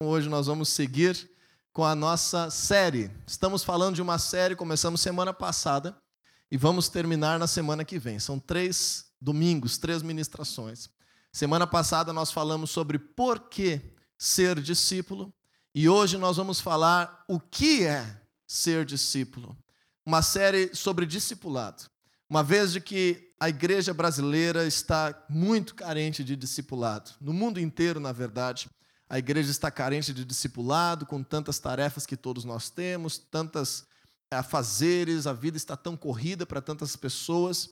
Hoje nós vamos seguir com a nossa série. Estamos falando de uma série, começamos semana passada e vamos terminar na semana que vem. São três domingos, três ministrações. Semana passada nós falamos sobre por que ser discípulo e hoje nós vamos falar o que é ser discípulo. Uma série sobre discipulado. Uma vez de que a igreja brasileira está muito carente de discipulado, no mundo inteiro, na verdade a igreja está carente de discipulado, com tantas tarefas que todos nós temos, tantas afazeres, a vida está tão corrida para tantas pessoas,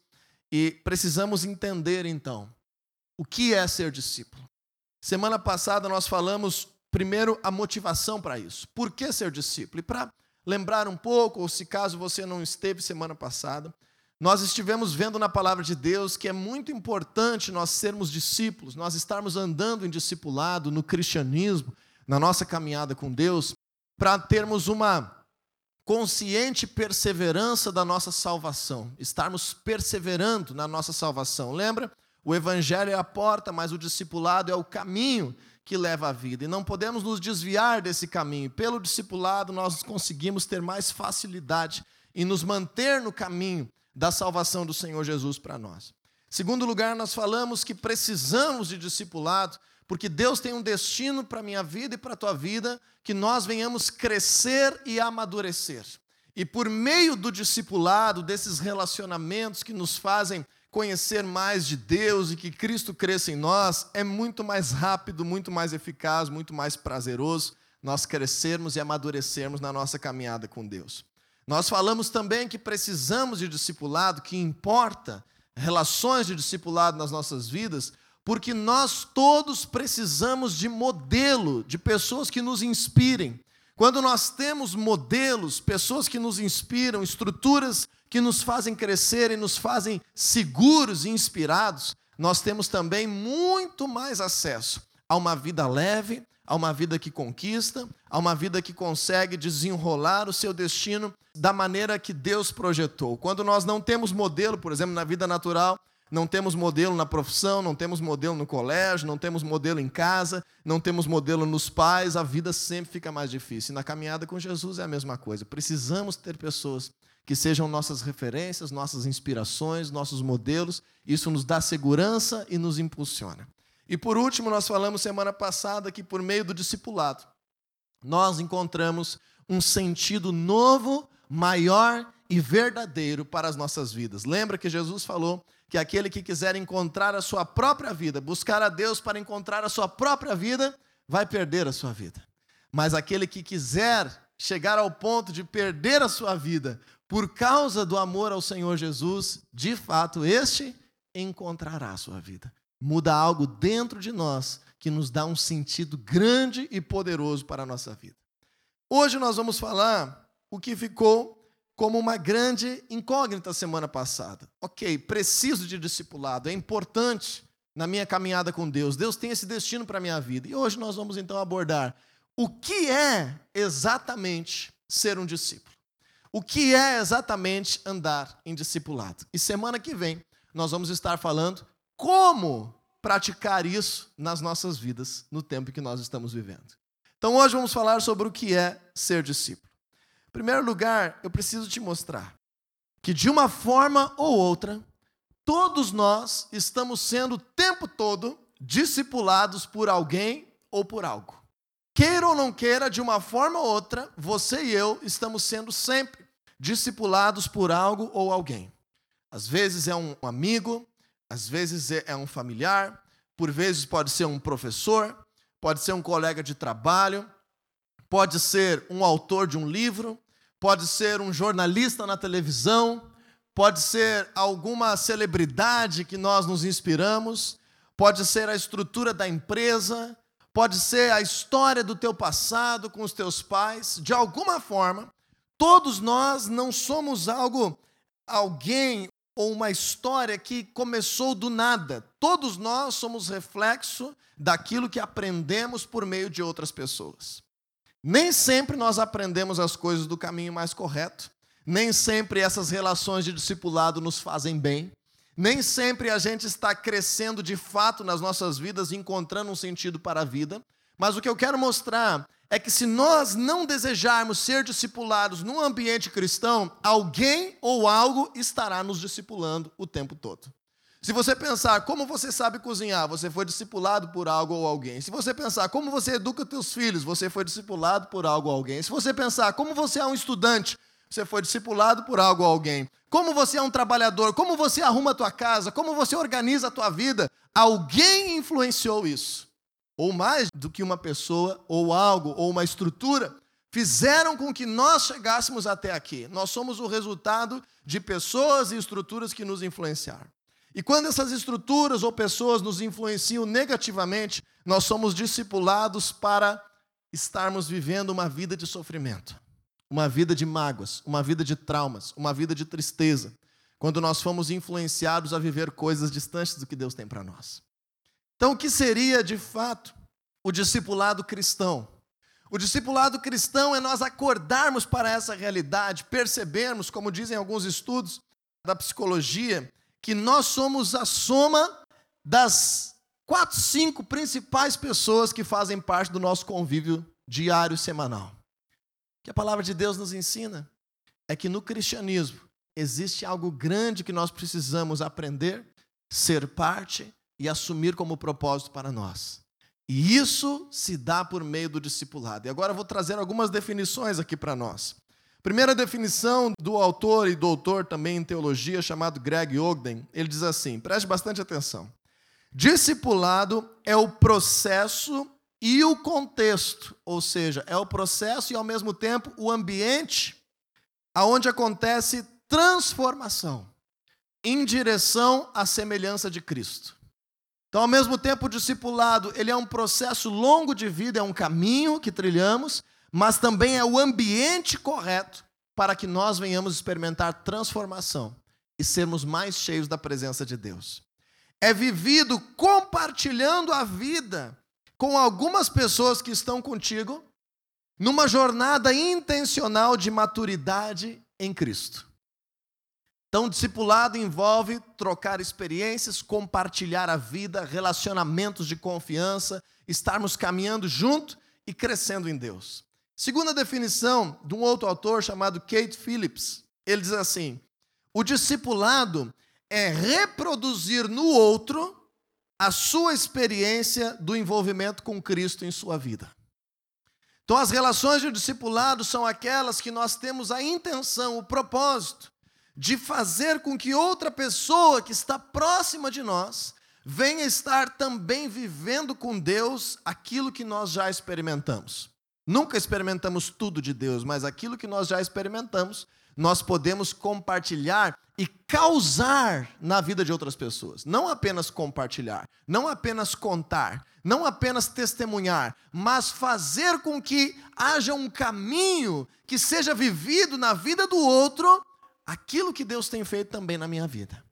e precisamos entender então o que é ser discípulo. Semana passada nós falamos primeiro a motivação para isso. Por que ser discípulo? E para lembrar um pouco, ou se caso você não esteve semana passada, nós estivemos vendo na palavra de Deus que é muito importante nós sermos discípulos, nós estarmos andando em discipulado, no cristianismo, na nossa caminhada com Deus, para termos uma consciente perseverança da nossa salvação, estarmos perseverando na nossa salvação. Lembra? O evangelho é a porta, mas o discipulado é o caminho que leva à vida. E não podemos nos desviar desse caminho. Pelo discipulado, nós conseguimos ter mais facilidade em nos manter no caminho da salvação do Senhor Jesus para nós. Segundo lugar, nós falamos que precisamos de discipulado, porque Deus tem um destino para a minha vida e para a tua vida, que nós venhamos crescer e amadurecer. E por meio do discipulado, desses relacionamentos que nos fazem conhecer mais de Deus e que Cristo cresça em nós, é muito mais rápido, muito mais eficaz, muito mais prazeroso nós crescermos e amadurecermos na nossa caminhada com Deus. Nós falamos também que precisamos de discipulado, que importa relações de discipulado nas nossas vidas, porque nós todos precisamos de modelo, de pessoas que nos inspirem. Quando nós temos modelos, pessoas que nos inspiram, estruturas que nos fazem crescer e nos fazem seguros e inspirados, nós temos também muito mais acesso a uma vida leve, a uma vida que conquista, a uma vida que consegue desenrolar o seu destino da maneira que Deus projetou. Quando nós não temos modelo, por exemplo, na vida natural, não temos modelo na profissão, não temos modelo no colégio, não temos modelo em casa, não temos modelo nos pais, a vida sempre fica mais difícil. E na caminhada com Jesus é a mesma coisa. Precisamos ter pessoas que sejam nossas referências, nossas inspirações, nossos modelos. Isso nos dá segurança e nos impulsiona. E por último, nós falamos semana passada que por meio do discipulado, nós encontramos um sentido novo, maior e verdadeiro para as nossas vidas. Lembra que Jesus falou que aquele que quiser encontrar a sua própria vida, buscar a Deus para encontrar a sua própria vida, vai perder a sua vida. Mas aquele que quiser chegar ao ponto de perder a sua vida por causa do amor ao Senhor Jesus, de fato, este encontrará a sua vida muda algo dentro de nós que nos dá um sentido grande e poderoso para a nossa vida. Hoje nós vamos falar o que ficou como uma grande incógnita semana passada. Ok, preciso de discipulado, é importante na minha caminhada com Deus. Deus tem esse destino para a minha vida. E hoje nós vamos então abordar o que é exatamente ser um discípulo. O que é exatamente andar em discipulado. E semana que vem nós vamos estar falando como praticar isso nas nossas vidas, no tempo que nós estamos vivendo. Então hoje vamos falar sobre o que é ser discípulo. Em primeiro lugar, eu preciso te mostrar que de uma forma ou outra, todos nós estamos sendo o tempo todo discipulados por alguém ou por algo. Queira ou não queira, de uma forma ou outra, você e eu estamos sendo sempre discipulados por algo ou alguém. Às vezes é um amigo, às vezes é, é um familiar, por vezes pode ser um professor, pode ser um colega de trabalho, pode ser um autor de um livro, pode ser um jornalista na televisão, pode ser alguma celebridade que nós nos inspiramos, pode ser a estrutura da empresa, pode ser a história do teu passado com os teus pais, de alguma forma, todos nós não somos algo alguém ou uma história que começou do nada. Todos nós somos reflexo daquilo que aprendemos por meio de outras pessoas. Nem sempre nós aprendemos as coisas do caminho mais correto, nem sempre essas relações de discipulado nos fazem bem, nem sempre a gente está crescendo de fato nas nossas vidas, encontrando um sentido para a vida, Mas o que eu quero mostrar é que se nós não desejarmos ser discipulados num ambiente cristão, alguém ou algo estará nos discipulando o tempo todo. Se você pensar como você sabe cozinhar, você foi discipulado por algo ou alguém. Se você pensar como você educa seus filhos, você foi discipulado por algo ou alguém. Se você pensar como você é um estudante, você foi discipulado por algo ou alguém. Como você é um trabalhador, como você arruma a tua casa, como você organiza a tua vida, alguém influenciou isso. Ou mais do que uma pessoa, ou algo, ou uma estrutura, fizeram com que nós chegássemos até aqui. Nós somos o resultado de pessoas e estruturas que nos influenciaram. E quando essas estruturas ou pessoas nos influenciam negativamente, nós somos discipulados para estarmos vivendo uma vida de sofrimento, uma vida de mágoas, uma vida de traumas, uma vida de tristeza, quando nós fomos influenciados a viver coisas distantes do que Deus tem para nós. Então, o que seria de fato o discipulado cristão? O discipulado cristão é nós acordarmos para essa realidade, percebermos, como dizem alguns estudos da psicologia, que nós somos a soma das quatro, cinco principais pessoas que fazem parte do nosso convívio diário semanal. O que a palavra de Deus nos ensina é que no cristianismo existe algo grande que nós precisamos aprender, ser parte e assumir como propósito para nós. E isso se dá por meio do discipulado. E agora eu vou trazer algumas definições aqui para nós. Primeira definição do autor e doutor também em teologia, chamado Greg Ogden, ele diz assim: preste bastante atenção. Discipulado é o processo e o contexto, ou seja, é o processo e ao mesmo tempo o ambiente aonde acontece transformação em direção à semelhança de Cristo. Então, ao mesmo tempo, o discipulado, ele é um processo longo de vida, é um caminho que trilhamos, mas também é o ambiente correto para que nós venhamos experimentar transformação e sermos mais cheios da presença de Deus. É vivido compartilhando a vida com algumas pessoas que estão contigo numa jornada intencional de maturidade em Cristo. Então, discipulado envolve trocar experiências, compartilhar a vida, relacionamentos de confiança, estarmos caminhando junto e crescendo em Deus. Segunda definição de um outro autor chamado Kate Phillips, ele diz assim: o discipulado é reproduzir no outro a sua experiência do envolvimento com Cristo em sua vida. Então, as relações de discipulado são aquelas que nós temos a intenção, o propósito de fazer com que outra pessoa que está próxima de nós venha estar também vivendo com Deus aquilo que nós já experimentamos. Nunca experimentamos tudo de Deus, mas aquilo que nós já experimentamos, nós podemos compartilhar e causar na vida de outras pessoas. Não apenas compartilhar, não apenas contar, não apenas testemunhar, mas fazer com que haja um caminho que seja vivido na vida do outro, aquilo que Deus tem feito também na minha vida.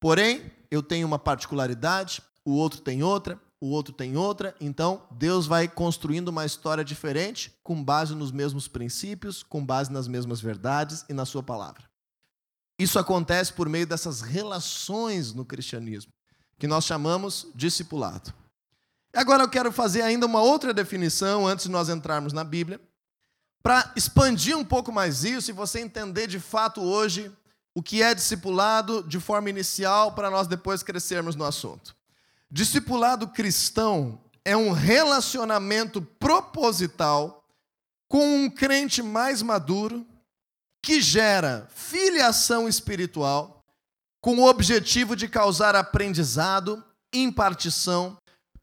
Porém, eu tenho uma particularidade, o outro tem outra, o outro tem outra, então Deus vai construindo uma história diferente, com base nos mesmos princípios, com base nas mesmas verdades e na Sua palavra. Isso acontece por meio dessas relações no cristianismo, que nós chamamos discipulado. Agora eu quero fazer ainda uma outra definição antes de nós entrarmos na Bíblia, para expandir um pouco mais isso e você entender de fato hoje o que é discipulado de forma inicial para nós depois crescermos no assunto. Discipulado cristão é um relacionamento proposital com um crente mais maduro que gera filiação espiritual com o objetivo de causar aprendizado, impartição,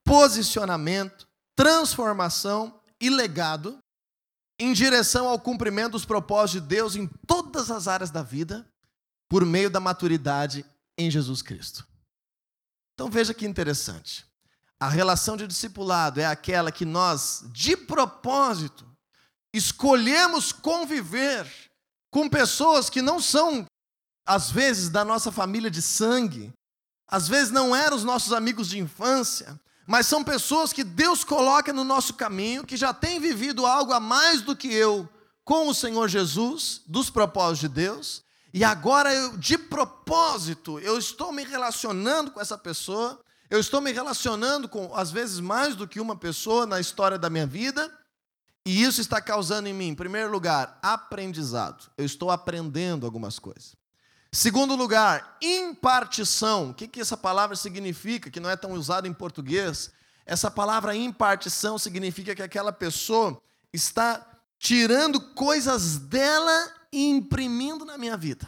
posicionamento, transformação e legado em direção ao cumprimento dos propósitos de Deus em todas as áreas da vida por meio da maturidade em Jesus Cristo. Então veja que interessante. A relação de discipulado é aquela que nós, de propósito, escolhemos conviver com pessoas que não são, às vezes, da nossa família de sangue, às vezes não eram os nossos amigos de infância, mas são pessoas que Deus coloca no nosso caminho, que já têm vivido algo a mais do que eu com o Senhor Jesus, dos propósitos de Deus, e agora, eu, de propósito, eu estou me relacionando com essa pessoa, Eu estou me relacionando com, às vezes, mais do que uma pessoa na história da minha vida, e isso está causando em mim, em primeiro lugar, aprendizado. Eu estou aprendendo algumas coisas. Segundo lugar, impartição. O que, que essa palavra significa, que não é tão usada em português? Essa palavra impartição significa que aquela pessoa está tirando coisas dela e imprimindo na minha vida.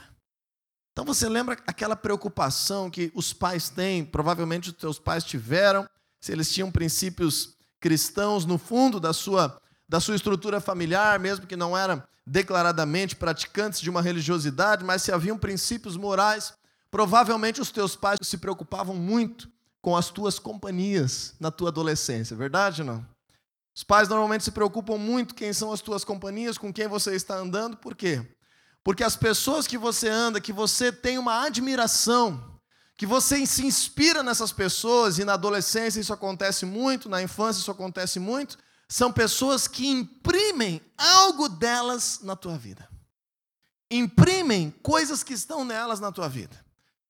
Então você lembra aquela preocupação que os pais têm, provavelmente os teus pais tiveram, se eles tinham princípios cristãos no fundo da sua, da sua estrutura familiar, mesmo que não eram declaradamente praticantes de uma religiosidade, mas se haviam princípios morais, provavelmente os teus pais se preocupavam muito com as tuas companhias na tua adolescência, verdade ou não? Os pais normalmente se preocupam muito quem são as tuas companhias, com quem você está andando, por quê? Porque as pessoas que você anda, que você tem uma admiração, que você se inspira nessas pessoas, e na adolescência isso acontece muito, na infância isso acontece muito, são pessoas que imprimem algo delas na tua vida. Imprimem coisas que estão nelas na tua vida.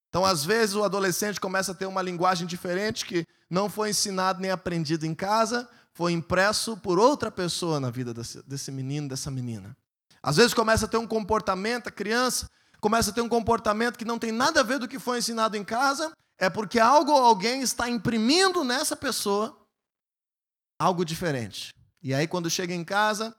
Então, às vezes, o adolescente começa a ter uma linguagem diferente que não foi ensinado nem aprendido em casa, foi impresso por outra pessoa na vida desse, desse menino, dessa menina. Às vezes começa a ter um comportamento, a criança começa a ter um comportamento que não tem nada a ver do que foi ensinado em casa, é porque algo ou alguém está imprimindo nessa pessoa algo diferente. E aí, quando chega em casa,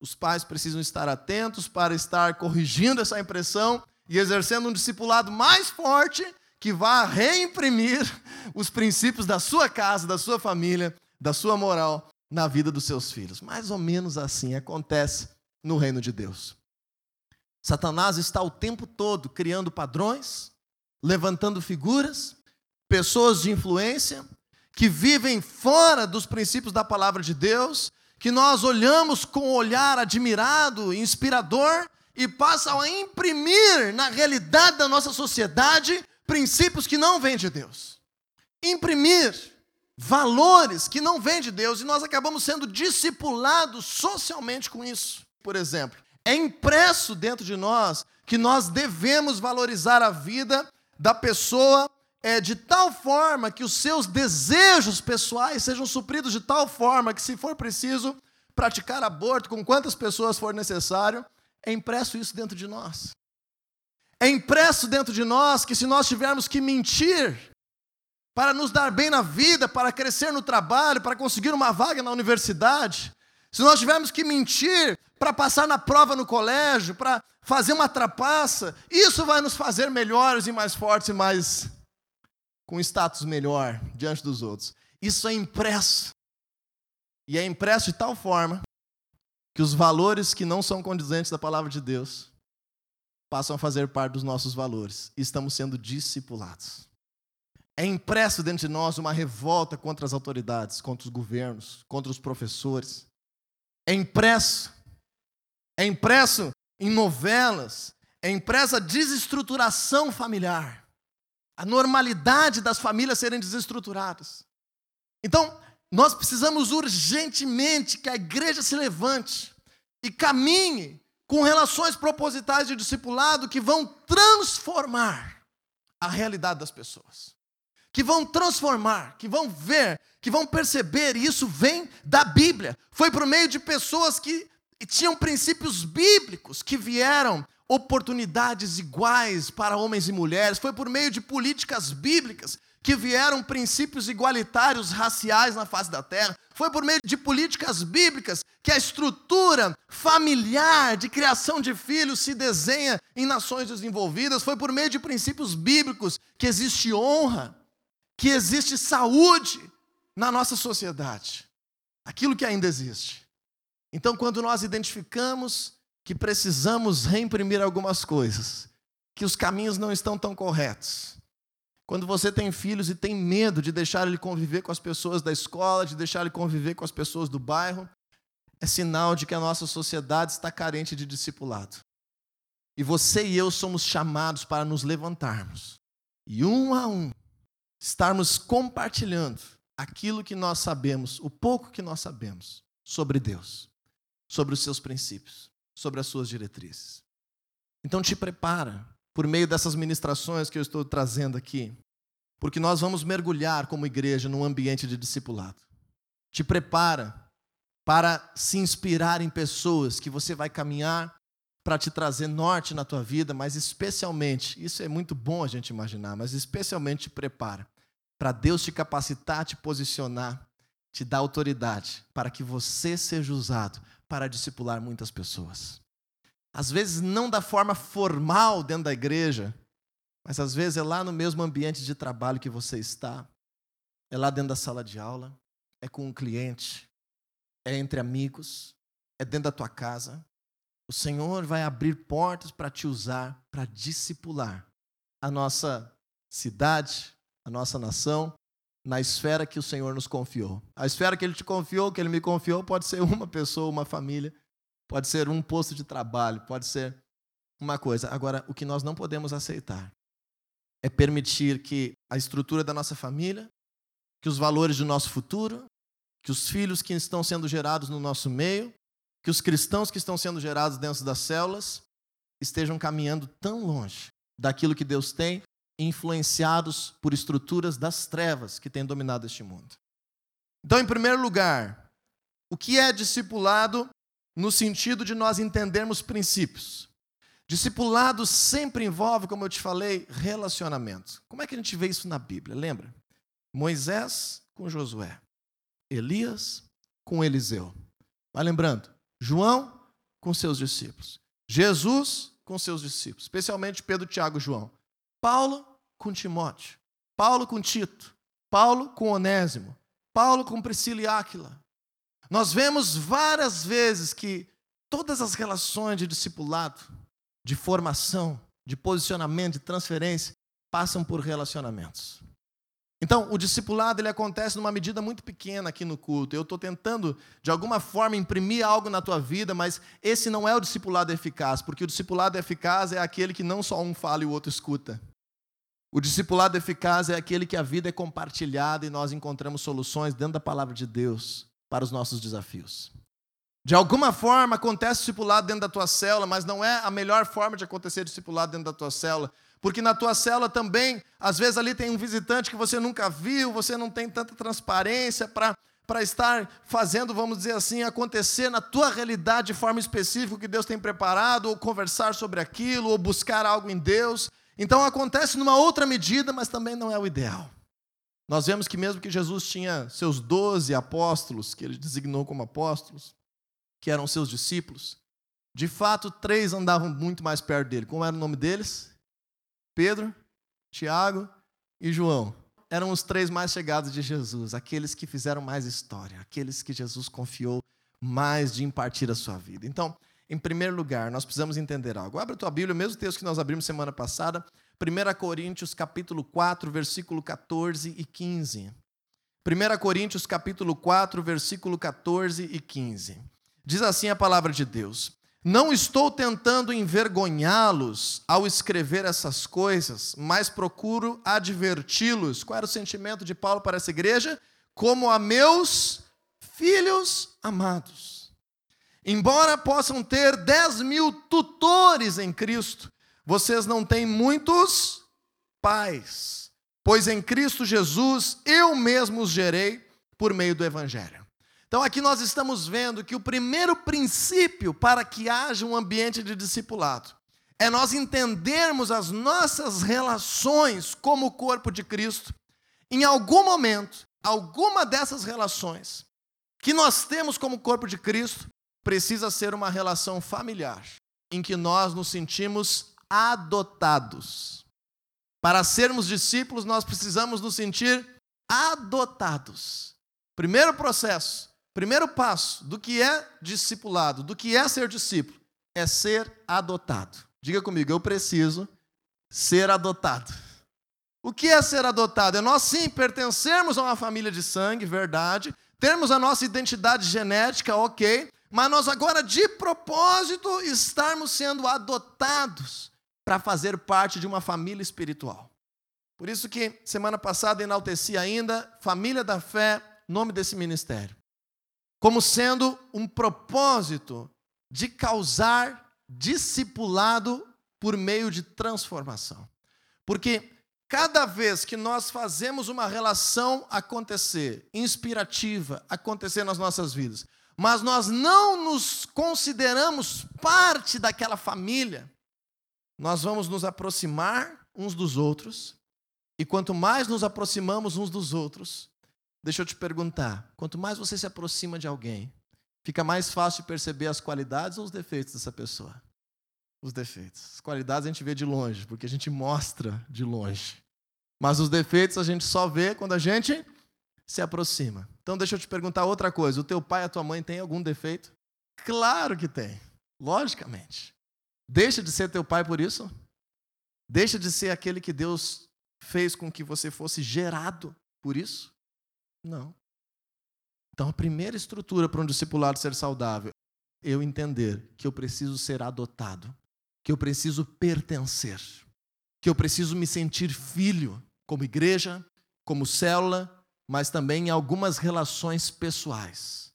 os pais precisam estar atentos para estar corrigindo essa impressão e exercendo um discipulado mais forte que vá reimprimir os princípios da sua casa, da sua família, da sua moral na vida dos seus filhos. Mais ou menos assim acontece no reino de Deus. Satanás está o tempo todo criando padrões, levantando figuras, pessoas de influência que vivem fora dos princípios da palavra de Deus, que nós olhamos com um olhar admirado, inspirador e passam a imprimir na realidade da nossa sociedade princípios que não vêm de Deus. Imprimir valores que não vêm de Deus e nós acabamos sendo discipulados socialmente com isso por exemplo. É impresso dentro de nós que nós devemos valorizar a vida da pessoa é, de tal forma que os seus desejos pessoais sejam supridos de tal forma que, se for preciso, praticar aborto com quantas pessoas for necessário, é impresso isso dentro de nós. É impresso dentro de nós que, se nós tivermos que mentir para nos dar bem na vida, para crescer no trabalho, para conseguir uma vaga na universidade, se nós tivermos que mentir para passar na prova no colégio, para fazer uma trapaça, isso vai nos fazer melhores e mais fortes e mais com status melhor diante dos outros. Isso é impresso. E é impresso de tal forma que os valores que não são condizentes da palavra de Deus passam a fazer parte dos nossos valores estamos sendo discipulados. É impresso dentro de nós uma revolta contra as autoridades, contra os governos, contra os professores, é impresso, é impresso em novelas, é impressa a desestruturação familiar, a normalidade das famílias serem desestruturadas. Então, nós precisamos urgentemente que a igreja se levante e caminhe com relações propositais de discipulado que vão transformar a realidade das pessoas que vão transformar, que vão ver, que vão perceber, e isso vem da Bíblia. Foi por meio de pessoas que tinham princípios bíblicos que vieram oportunidades iguais para homens e mulheres, foi por meio de políticas bíblicas que vieram princípios igualitários raciais na face da terra. Foi por meio de políticas bíblicas que a estrutura familiar de criação de filhos se desenha em nações desenvolvidas. Foi por meio de princípios bíblicos que existe honra que existe saúde na nossa sociedade, aquilo que ainda existe. Então, quando nós identificamos que precisamos reimprimir algumas coisas, que os caminhos não estão tão corretos, quando você tem filhos e tem medo de deixar ele conviver com as pessoas da escola, de deixar ele conviver com as pessoas do bairro, é sinal de que a nossa sociedade está carente de discipulado. E você e eu somos chamados para nos levantarmos. E um a um, estarmos compartilhando aquilo que nós sabemos, o pouco que nós sabemos sobre Deus, sobre os seus princípios, sobre as suas diretrizes. Então te prepara por meio dessas ministrações que eu estou trazendo aqui, porque nós vamos mergulhar como igreja num ambiente de discipulado. Te prepara para se inspirar em pessoas que você vai caminhar para te trazer norte na tua vida, mas especialmente, isso é muito bom a gente imaginar, mas especialmente te prepara para Deus te capacitar, te posicionar, te dar autoridade para que você seja usado para discipular muitas pessoas. Às vezes não da forma formal dentro da igreja, mas às vezes é lá no mesmo ambiente de trabalho que você está, é lá dentro da sala de aula, é com um cliente, é entre amigos, é dentro da tua casa. O Senhor vai abrir portas para te usar para discipular a nossa cidade, a nossa nação, na esfera que o Senhor nos confiou. A esfera que Ele te confiou, que Ele me confiou, pode ser uma pessoa, uma família, pode ser um posto de trabalho, pode ser uma coisa. Agora, o que nós não podemos aceitar é permitir que a estrutura da nossa família, que os valores do nosso futuro, que os filhos que estão sendo gerados no nosso meio, que os cristãos que estão sendo gerados dentro das células estejam caminhando tão longe daquilo que Deus tem, influenciados por estruturas das trevas que têm dominado este mundo. Então, em primeiro lugar, o que é discipulado no sentido de nós entendermos princípios? Discipulado sempre envolve, como eu te falei, relacionamento. Como é que a gente vê isso na Bíblia? Lembra? Moisés com Josué. Elias com Eliseu. Vai lembrando, João com seus discípulos. Jesus com seus discípulos, especialmente Pedro, Tiago e João. Paulo com Timóteo. Paulo com Tito. Paulo com Onésimo. Paulo com Priscila e Áquila. Nós vemos várias vezes que todas as relações de discipulado, de formação, de posicionamento, de transferência, passam por relacionamentos. Então, o discipulado ele acontece numa medida muito pequena aqui no culto. Eu estou tentando, de alguma forma, imprimir algo na tua vida, mas esse não é o discipulado eficaz, porque o discipulado eficaz é aquele que não só um fala e o outro escuta. O discipulado eficaz é aquele que a vida é compartilhada e nós encontramos soluções dentro da palavra de Deus para os nossos desafios. De alguma forma acontece discipulado dentro da tua célula, mas não é a melhor forma de acontecer discipulado dentro da tua célula. Porque na tua célula também, às vezes ali tem um visitante que você nunca viu, você não tem tanta transparência para para estar fazendo, vamos dizer assim, acontecer na tua realidade de forma específica o que Deus tem preparado, ou conversar sobre aquilo, ou buscar algo em Deus. Então acontece numa outra medida, mas também não é o ideal. Nós vemos que mesmo que Jesus tinha seus doze apóstolos, que ele designou como apóstolos, que eram seus discípulos, de fato, três andavam muito mais perto dele. Como era o nome deles? Pedro, Tiago e João. Eram os três mais chegados de Jesus, aqueles que fizeram mais história, aqueles que Jesus confiou mais de impartir a sua vida. Então, em primeiro lugar, nós precisamos entender algo. Abra a tua Bíblia, o mesmo texto que nós abrimos semana passada, 1 Coríntios capítulo 4, versículo 14 e 15. 1 Coríntios capítulo 4, versículo 14 e 15. Diz assim a palavra de Deus: não estou tentando envergonhá-los ao escrever essas coisas, mas procuro adverti-los. Qual era o sentimento de Paulo para essa igreja? Como a meus filhos amados. Embora possam ter 10 mil tutores em Cristo, vocês não têm muitos pais, pois em Cristo Jesus eu mesmo os gerei por meio do Evangelho. Então aqui nós estamos vendo que o primeiro princípio para que haja um ambiente de discipulado é nós entendermos as nossas relações como corpo de Cristo. Em algum momento, alguma dessas relações que nós temos como corpo de Cristo precisa ser uma relação familiar, em que nós nos sentimos adotados. Para sermos discípulos, nós precisamos nos sentir adotados. Primeiro processo Primeiro passo do que é discipulado, do que é ser discípulo, é ser adotado. Diga comigo, eu preciso ser adotado. O que é ser adotado? É nós sim pertencermos a uma família de sangue, verdade, termos a nossa identidade genética, ok, mas nós agora de propósito estarmos sendo adotados para fazer parte de uma família espiritual. Por isso que semana passada enalteci ainda família da fé, nome desse ministério como sendo um propósito de causar discipulado por meio de transformação. Porque cada vez que nós fazemos uma relação acontecer, inspirativa, acontecer nas nossas vidas, mas nós não nos consideramos parte daquela família, nós vamos nos aproximar uns dos outros, e quanto mais nos aproximamos uns dos outros, deixa eu te perguntar, quanto mais você se aproxima de alguém, fica mais fácil perceber as qualidades ou os defeitos dessa pessoa? Os defeitos. As qualidades a gente vê de longe, porque a gente mostra de longe. Mas os defeitos a gente só vê quando a gente se aproxima. Então deixa eu te perguntar outra coisa: o teu pai e a tua mãe têm algum defeito? Claro que tem, logicamente. Deixa de ser teu pai por isso? Deixa de ser aquele que Deus fez com que você fosse gerado por isso? Não. Então a primeira estrutura para um discipulado ser saudável é eu entender que eu preciso ser adotado, que eu preciso pertencer, que eu preciso me sentir filho, como igreja, como célula, mas também em algumas relações pessoais.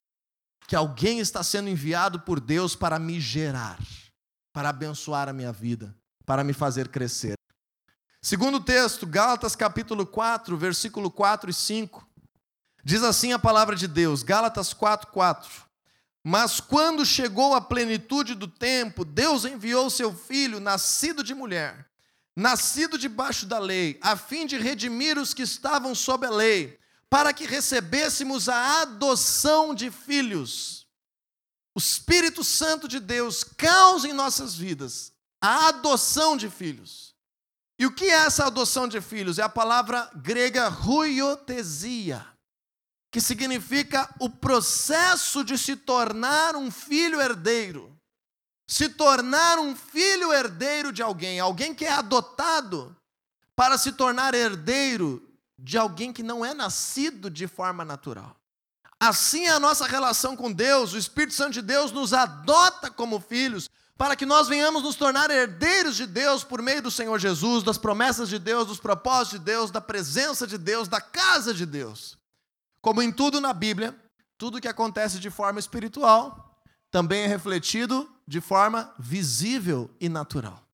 Que alguém está sendo enviado por Deus para me gerar, para abençoar a minha vida, para me fazer crescer. Segundo texto, Gálatas capítulo 4, versículo 4 e 5. Diz assim a palavra de Deus, Gálatas 4, 4. Mas quando chegou a plenitude do tempo, Deus enviou seu filho, nascido de mulher, nascido debaixo da lei, a fim de redimir os que estavam sob a lei para que recebêssemos a adoção de filhos. O Espírito Santo de Deus causa em nossas vidas a adoção de filhos. E o que é essa adoção de filhos? É a palavra grega ruiotesia, que significa o processo de se tornar um filho herdeiro. Se tornar um filho herdeiro de alguém, alguém que é adotado para se tornar herdeiro de alguém que não é nascido de forma natural. Assim é a nossa relação com Deus, o Espírito Santo de Deus nos adota como filhos, para que nós venhamos nos tornar herdeiros de Deus por meio do Senhor Jesus, das promessas de Deus, dos propósitos de Deus, da presença de Deus, da casa de Deus. Como em tudo na Bíblia, tudo que acontece de forma espiritual também é refletido de forma visível e natural.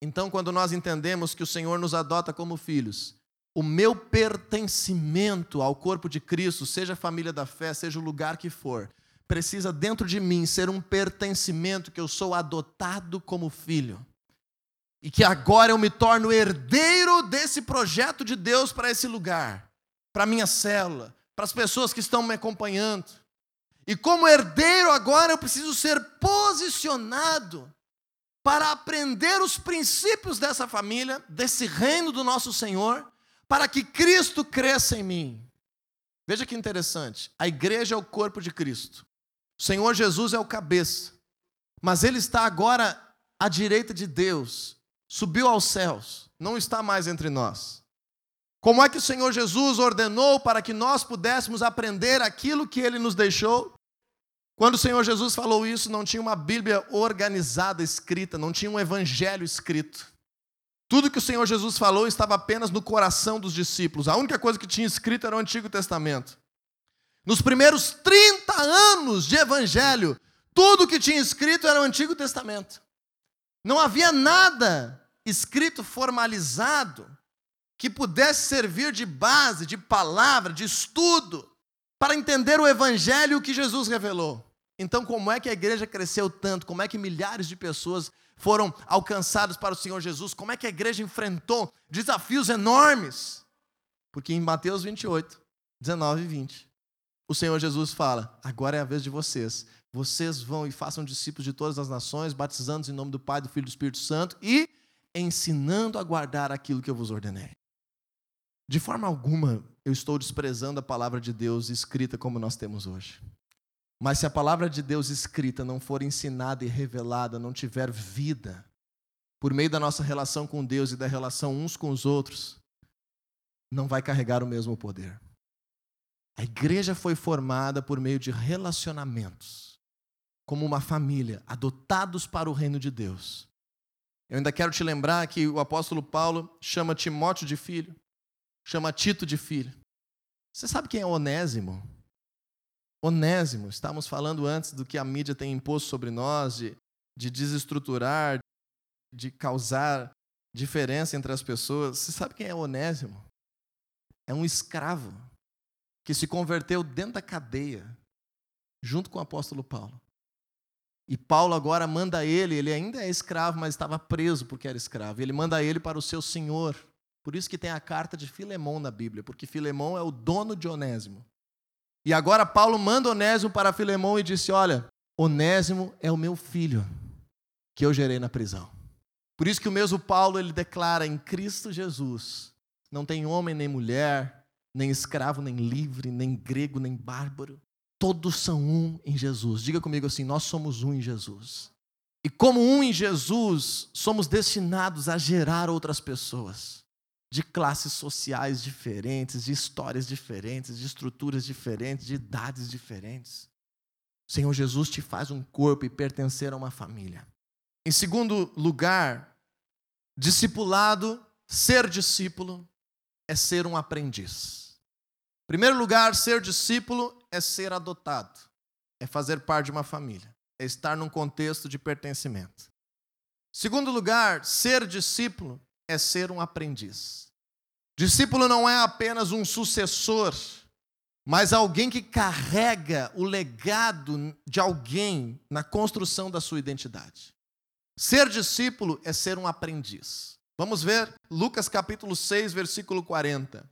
Então, quando nós entendemos que o Senhor nos adota como filhos, o meu pertencimento ao corpo de Cristo, seja a família da fé, seja o lugar que for, precisa dentro de mim ser um pertencimento que eu sou adotado como filho. E que agora eu me torno herdeiro desse projeto de Deus para esse lugar, para minha célula, para as pessoas que estão me acompanhando. E como herdeiro agora eu preciso ser posicionado para aprender os princípios dessa família, desse reino do nosso Senhor para que Cristo cresça em mim. Veja que interessante. A igreja é o corpo de Cristo. O Senhor Jesus é o cabeça. Mas ele está agora à direita de Deus. Subiu aos céus. Não está mais entre nós. Como é que o Senhor Jesus ordenou para que nós pudéssemos aprender aquilo que ele nos deixou? Quando o Senhor Jesus falou isso, não tinha uma Bíblia organizada escrita, não tinha um evangelho escrito. Tudo que o Senhor Jesus falou estava apenas no coração dos discípulos. A única coisa que tinha escrito era o Antigo Testamento. Nos primeiros 30 anos de evangelho, tudo que tinha escrito era o Antigo Testamento. Não havia nada escrito formalizado que pudesse servir de base, de palavra, de estudo para entender o evangelho que Jesus revelou. Então, como é que a igreja cresceu tanto? Como é que milhares de pessoas foram alcançados para o Senhor Jesus, como é que a igreja enfrentou desafios enormes. Porque em Mateus 28, 19 e 20, o Senhor Jesus fala: agora é a vez de vocês. Vocês vão e façam discípulos de todas as nações, batizando-os em nome do Pai, do Filho e do Espírito Santo e ensinando a guardar aquilo que eu vos ordenei. De forma alguma eu estou desprezando a palavra de Deus escrita como nós temos hoje. Mas se a palavra de Deus escrita não for ensinada e revelada, não tiver vida, por meio da nossa relação com Deus e da relação uns com os outros, não vai carregar o mesmo poder. A igreja foi formada por meio de relacionamentos, como uma família, adotados para o reino de Deus. Eu ainda quero te lembrar que o apóstolo Paulo chama Timóteo de filho, chama Tito de filho. Você sabe quem é Onésimo? Onésimo, estávamos falando antes do que a mídia tem imposto sobre nós, de, de desestruturar, de causar diferença entre as pessoas. Você sabe quem é Onésimo? É um escravo que se converteu dentro da cadeia, junto com o apóstolo Paulo. E Paulo agora manda ele, ele ainda é escravo, mas estava preso porque era escravo. Ele manda ele para o seu senhor. Por isso que tem a carta de Filemão na Bíblia, porque Filemão é o dono de Onésimo. E agora Paulo manda Onésimo para Filemão e disse: Olha, Onésimo é o meu filho, que eu gerei na prisão. Por isso que o mesmo Paulo ele declara em Cristo Jesus: não tem homem nem mulher, nem escravo nem livre, nem grego nem bárbaro, todos são um em Jesus. Diga comigo assim: nós somos um em Jesus. E como um em Jesus, somos destinados a gerar outras pessoas de classes sociais diferentes, de histórias diferentes, de estruturas diferentes, de idades diferentes. O Senhor Jesus te faz um corpo e pertencer a uma família. Em segundo lugar, discipulado, ser discípulo, é ser um aprendiz. Em primeiro lugar, ser discípulo é ser adotado, é fazer parte de uma família, é estar num contexto de pertencimento. Segundo lugar, ser discípulo é ser um aprendiz. Discípulo não é apenas um sucessor, mas alguém que carrega o legado de alguém na construção da sua identidade. Ser discípulo é ser um aprendiz. Vamos ver Lucas capítulo 6, versículo 40.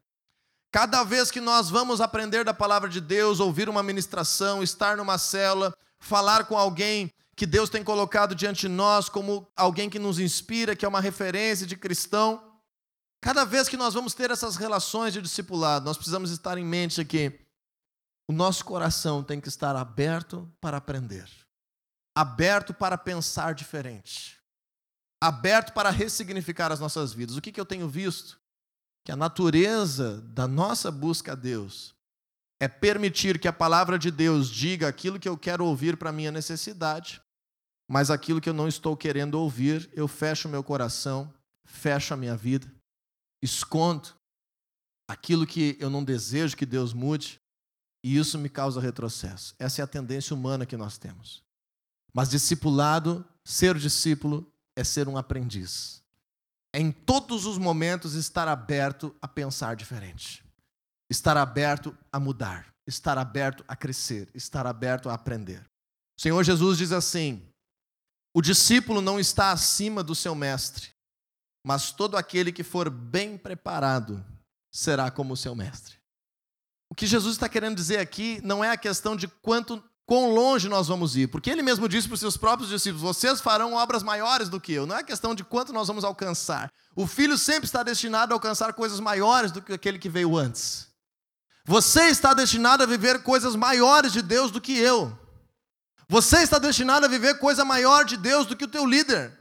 Cada vez que nós vamos aprender da palavra de Deus, ouvir uma ministração, estar numa célula, falar com alguém que Deus tem colocado diante de nós como alguém que nos inspira, que é uma referência de cristão. Cada vez que nós vamos ter essas relações de discipulado, nós precisamos estar em mente que o nosso coração tem que estar aberto para aprender, aberto para pensar diferente, aberto para ressignificar as nossas vidas. O que, que eu tenho visto? Que a natureza da nossa busca a Deus é permitir que a palavra de Deus diga aquilo que eu quero ouvir para minha necessidade mas aquilo que eu não estou querendo ouvir, eu fecho meu coração, fecho a minha vida, escondo aquilo que eu não desejo que Deus mude, e isso me causa retrocesso. Essa é a tendência humana que nós temos. Mas discipulado, ser discípulo, é ser um aprendiz. É em todos os momentos estar aberto a pensar diferente, estar aberto a mudar, estar aberto a crescer, estar aberto a aprender. O Senhor Jesus diz assim: o discípulo não está acima do seu mestre, mas todo aquele que for bem preparado será como o seu mestre. O que Jesus está querendo dizer aqui não é a questão de quanto quão longe nós vamos ir, porque ele mesmo disse para os seus próprios discípulos: vocês farão obras maiores do que eu. Não é a questão de quanto nós vamos alcançar. O filho sempre está destinado a alcançar coisas maiores do que aquele que veio antes. Você está destinado a viver coisas maiores de Deus do que eu. Você está destinado a viver coisa maior de Deus do que o teu líder.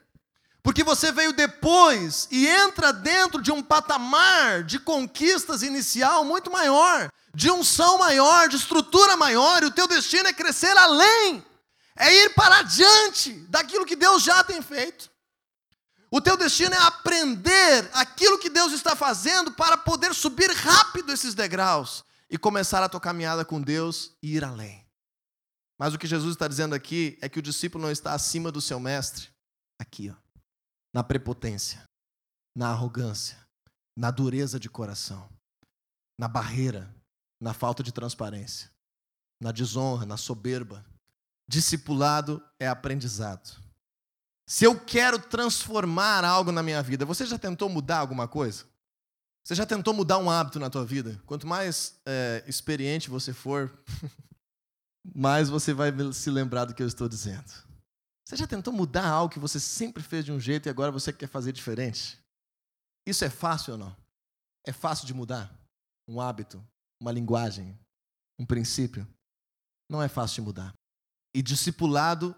Porque você veio depois e entra dentro de um patamar de conquistas inicial muito maior, de unção maior, de estrutura maior, e o teu destino é crescer além, é ir para adiante daquilo que Deus já tem feito. O teu destino é aprender aquilo que Deus está fazendo para poder subir rápido esses degraus e começar a tua caminhada com Deus e ir além. Mas o que Jesus está dizendo aqui é que o discípulo não está acima do seu mestre, aqui, ó, na prepotência, na arrogância, na dureza de coração, na barreira, na falta de transparência, na desonra, na soberba. Discipulado é aprendizado. Se eu quero transformar algo na minha vida, você já tentou mudar alguma coisa? Você já tentou mudar um hábito na tua vida? Quanto mais é, experiente você for, mais você vai se lembrar do que eu estou dizendo. Você já tentou mudar algo que você sempre fez de um jeito e agora você quer fazer diferente? Isso é fácil ou não? É fácil de mudar? Um hábito, uma linguagem, um princípio? Não é fácil de mudar. E discipulado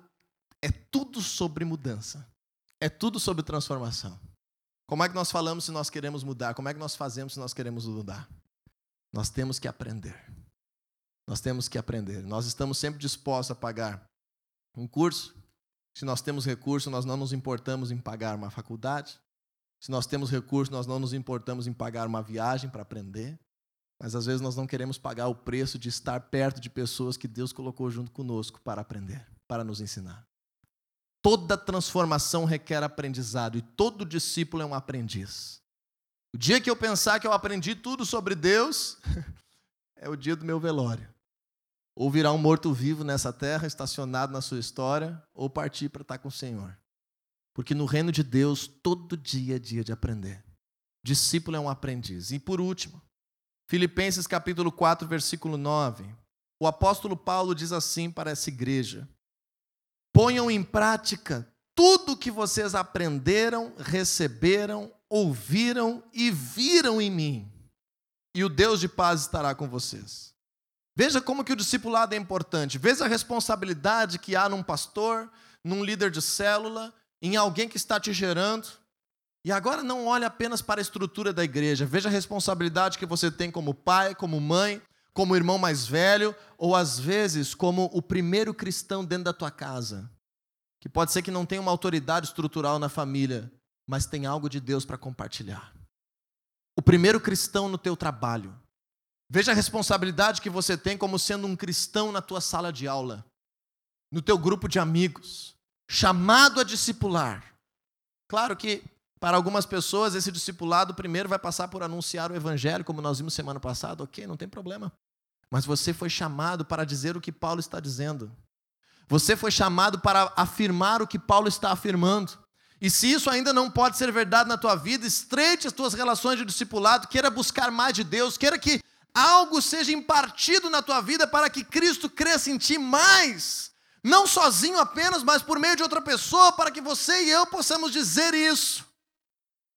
é tudo sobre mudança. É tudo sobre transformação. Como é que nós falamos se nós queremos mudar? Como é que nós fazemos se nós queremos mudar? Nós temos que aprender. Nós temos que aprender. Nós estamos sempre dispostos a pagar um curso. Se nós temos recurso, nós não nos importamos em pagar uma faculdade. Se nós temos recurso, nós não nos importamos em pagar uma viagem para aprender. Mas às vezes nós não queremos pagar o preço de estar perto de pessoas que Deus colocou junto conosco para aprender, para nos ensinar. Toda transformação requer aprendizado e todo discípulo é um aprendiz. O dia que eu pensar que eu aprendi tudo sobre Deus, é o dia do meu velório. Ou virar um morto-vivo nessa terra, estacionado na sua história, ou partir para estar com o Senhor. Porque no reino de Deus, todo dia é dia de aprender. Discípulo é um aprendiz. E por último, Filipenses capítulo 4, versículo 9. O apóstolo Paulo diz assim para essa igreja: Ponham em prática tudo que vocês aprenderam, receberam, ouviram e viram em mim, e o Deus de paz estará com vocês. Veja como que o discipulado é importante. Veja a responsabilidade que há num pastor, num líder de célula, em alguém que está te gerando. E agora não olhe apenas para a estrutura da igreja. Veja a responsabilidade que você tem como pai, como mãe, como irmão mais velho, ou às vezes como o primeiro cristão dentro da tua casa. Que pode ser que não tenha uma autoridade estrutural na família, mas tem algo de Deus para compartilhar. O primeiro cristão no teu trabalho. Veja a responsabilidade que você tem como sendo um cristão na tua sala de aula, no teu grupo de amigos, chamado a discipular. Claro que para algumas pessoas esse discipulado primeiro vai passar por anunciar o evangelho, como nós vimos semana passada, OK, não tem problema. Mas você foi chamado para dizer o que Paulo está dizendo. Você foi chamado para afirmar o que Paulo está afirmando. E se isso ainda não pode ser verdade na tua vida, estreite as tuas relações de discipulado, queira buscar mais de Deus, queira que algo seja impartido na tua vida para que Cristo cresça em ti mais. Não sozinho apenas, mas por meio de outra pessoa, para que você e eu possamos dizer isso.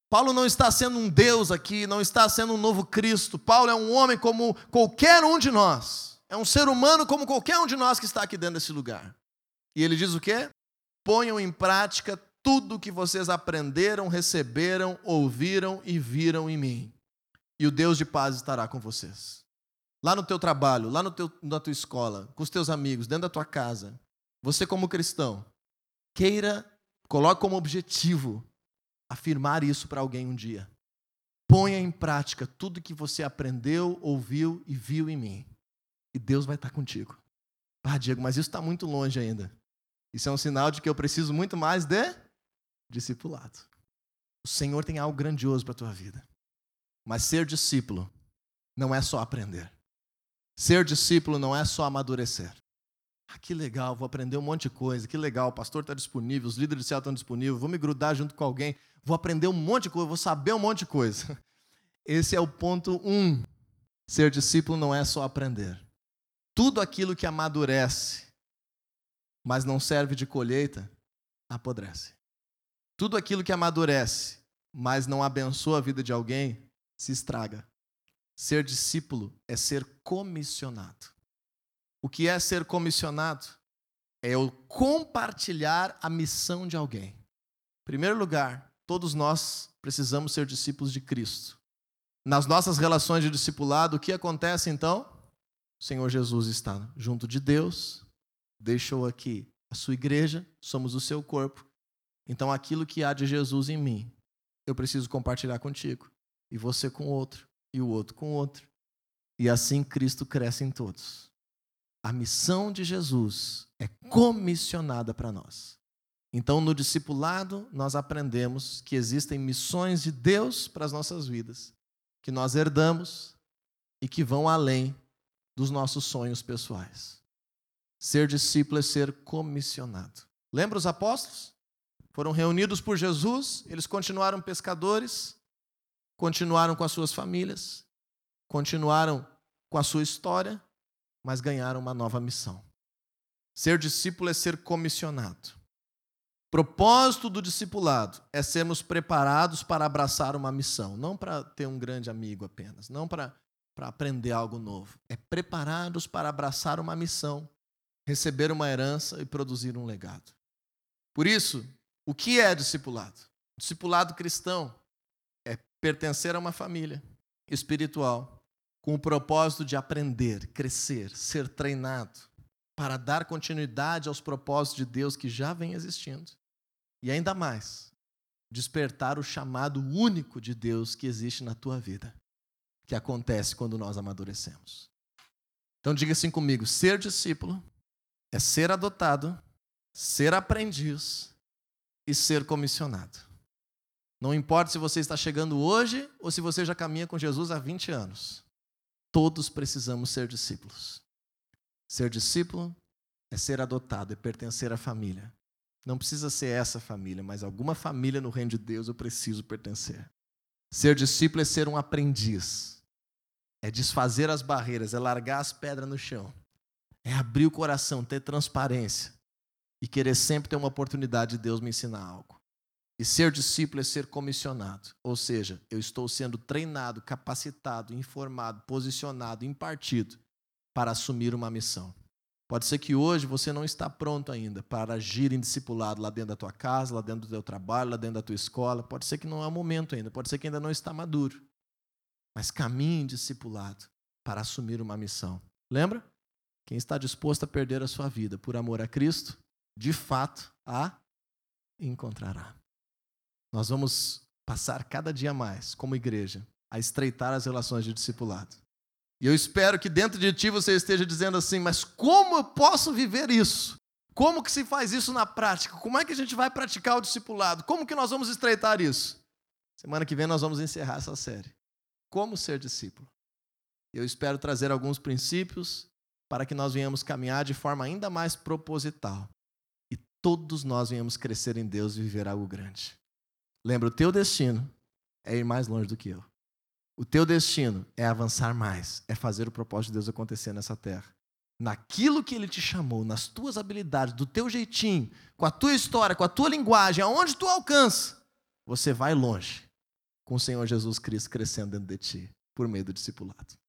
Paulo não está sendo um Deus aqui, não está sendo um novo Cristo. Paulo é um homem como qualquer um de nós. É um ser humano como qualquer um de nós que está aqui dentro desse lugar. E ele diz o quê? Ponham em prática tudo o que vocês aprenderam, receberam, ouviram e viram em mim e o Deus de paz estará com vocês. Lá no teu trabalho, lá no teu, na tua escola, com os teus amigos, dentro da tua casa, você como cristão, queira, coloque como objetivo afirmar isso para alguém um dia. Ponha em prática tudo que você aprendeu, ouviu e viu em mim. E Deus vai estar contigo. Ah, Diego, mas isso está muito longe ainda. Isso é um sinal de que eu preciso muito mais de discipulado. O Senhor tem algo grandioso para a tua vida. Mas ser discípulo não é só aprender. Ser discípulo não é só amadurecer. Ah, que legal, vou aprender um monte de coisa. Que legal, o pastor está disponível, os líderes de céu estão disponíveis, vou me grudar junto com alguém, vou aprender um monte de coisa, vou saber um monte de coisa. Esse é o ponto um. Ser discípulo não é só aprender. Tudo aquilo que amadurece, mas não serve de colheita, apodrece. Tudo aquilo que amadurece, mas não abençoa a vida de alguém, se estraga. Ser discípulo é ser comissionado. O que é ser comissionado? É eu compartilhar a missão de alguém. Em primeiro lugar, todos nós precisamos ser discípulos de Cristo. Nas nossas relações de discipulado, o que acontece então? O Senhor Jesus está junto de Deus, deixou aqui a sua igreja, somos o seu corpo. Então, aquilo que há de Jesus em mim, eu preciso compartilhar contigo e você com outro, e o outro com outro. E assim Cristo cresce em todos. A missão de Jesus é comissionada para nós. Então, no discipulado, nós aprendemos que existem missões de Deus para as nossas vidas, que nós herdamos e que vão além dos nossos sonhos pessoais. Ser discípulo é ser comissionado. Lembra os apóstolos? Foram reunidos por Jesus, eles continuaram pescadores, continuaram com as suas famílias, continuaram com a sua história, mas ganharam uma nova missão. Ser discípulo é ser comissionado. Propósito do discipulado é sermos preparados para abraçar uma missão, não para ter um grande amigo apenas, não para, para aprender algo novo. É preparados para abraçar uma missão, receber uma herança e produzir um legado. Por isso, o que é discipulado? Discipulado cristão pertencer a uma família espiritual com o propósito de aprender, crescer, ser treinado para dar continuidade aos propósitos de Deus que já vem existindo. E ainda mais, despertar o chamado único de Deus que existe na tua vida, que acontece quando nós amadurecemos. Então diga assim comigo: ser discípulo é ser adotado, ser aprendiz e ser comissionado. Não importa se você está chegando hoje ou se você já caminha com Jesus há 20 anos. Todos precisamos ser discípulos. Ser discípulo é ser adotado, é pertencer à família. Não precisa ser essa família, mas alguma família no reino de Deus eu preciso pertencer. Ser discípulo é ser um aprendiz. É desfazer as barreiras, é largar as pedras no chão. É abrir o coração, ter transparência e querer sempre ter uma oportunidade de Deus me ensinar algo. E ser discípulo é ser comissionado, ou seja, eu estou sendo treinado, capacitado, informado, posicionado, impartido para assumir uma missão. Pode ser que hoje você não está pronto ainda para agir em discipulado lá dentro da tua casa, lá dentro do teu trabalho, lá dentro da tua escola. Pode ser que não é o momento ainda, pode ser que ainda não está maduro. Mas caminhe em discipulado para assumir uma missão. Lembra? Quem está disposto a perder a sua vida por amor a Cristo, de fato a encontrará. Nós vamos passar cada dia mais, como igreja, a estreitar as relações de discipulado. E eu espero que dentro de ti você esteja dizendo assim: mas como eu posso viver isso? Como que se faz isso na prática? Como é que a gente vai praticar o discipulado? Como que nós vamos estreitar isso? Semana que vem nós vamos encerrar essa série. Como ser discípulo. Eu espero trazer alguns princípios para que nós venhamos caminhar de forma ainda mais proposital. E todos nós venhamos crescer em Deus e viver algo grande. Lembra, o teu destino é ir mais longe do que eu. O teu destino é avançar mais, é fazer o propósito de Deus acontecer nessa terra. Naquilo que Ele te chamou, nas tuas habilidades, do teu jeitinho, com a tua história, com a tua linguagem, aonde tu alcança, você vai longe com o Senhor Jesus Cristo crescendo dentro de ti, por meio do discipulado.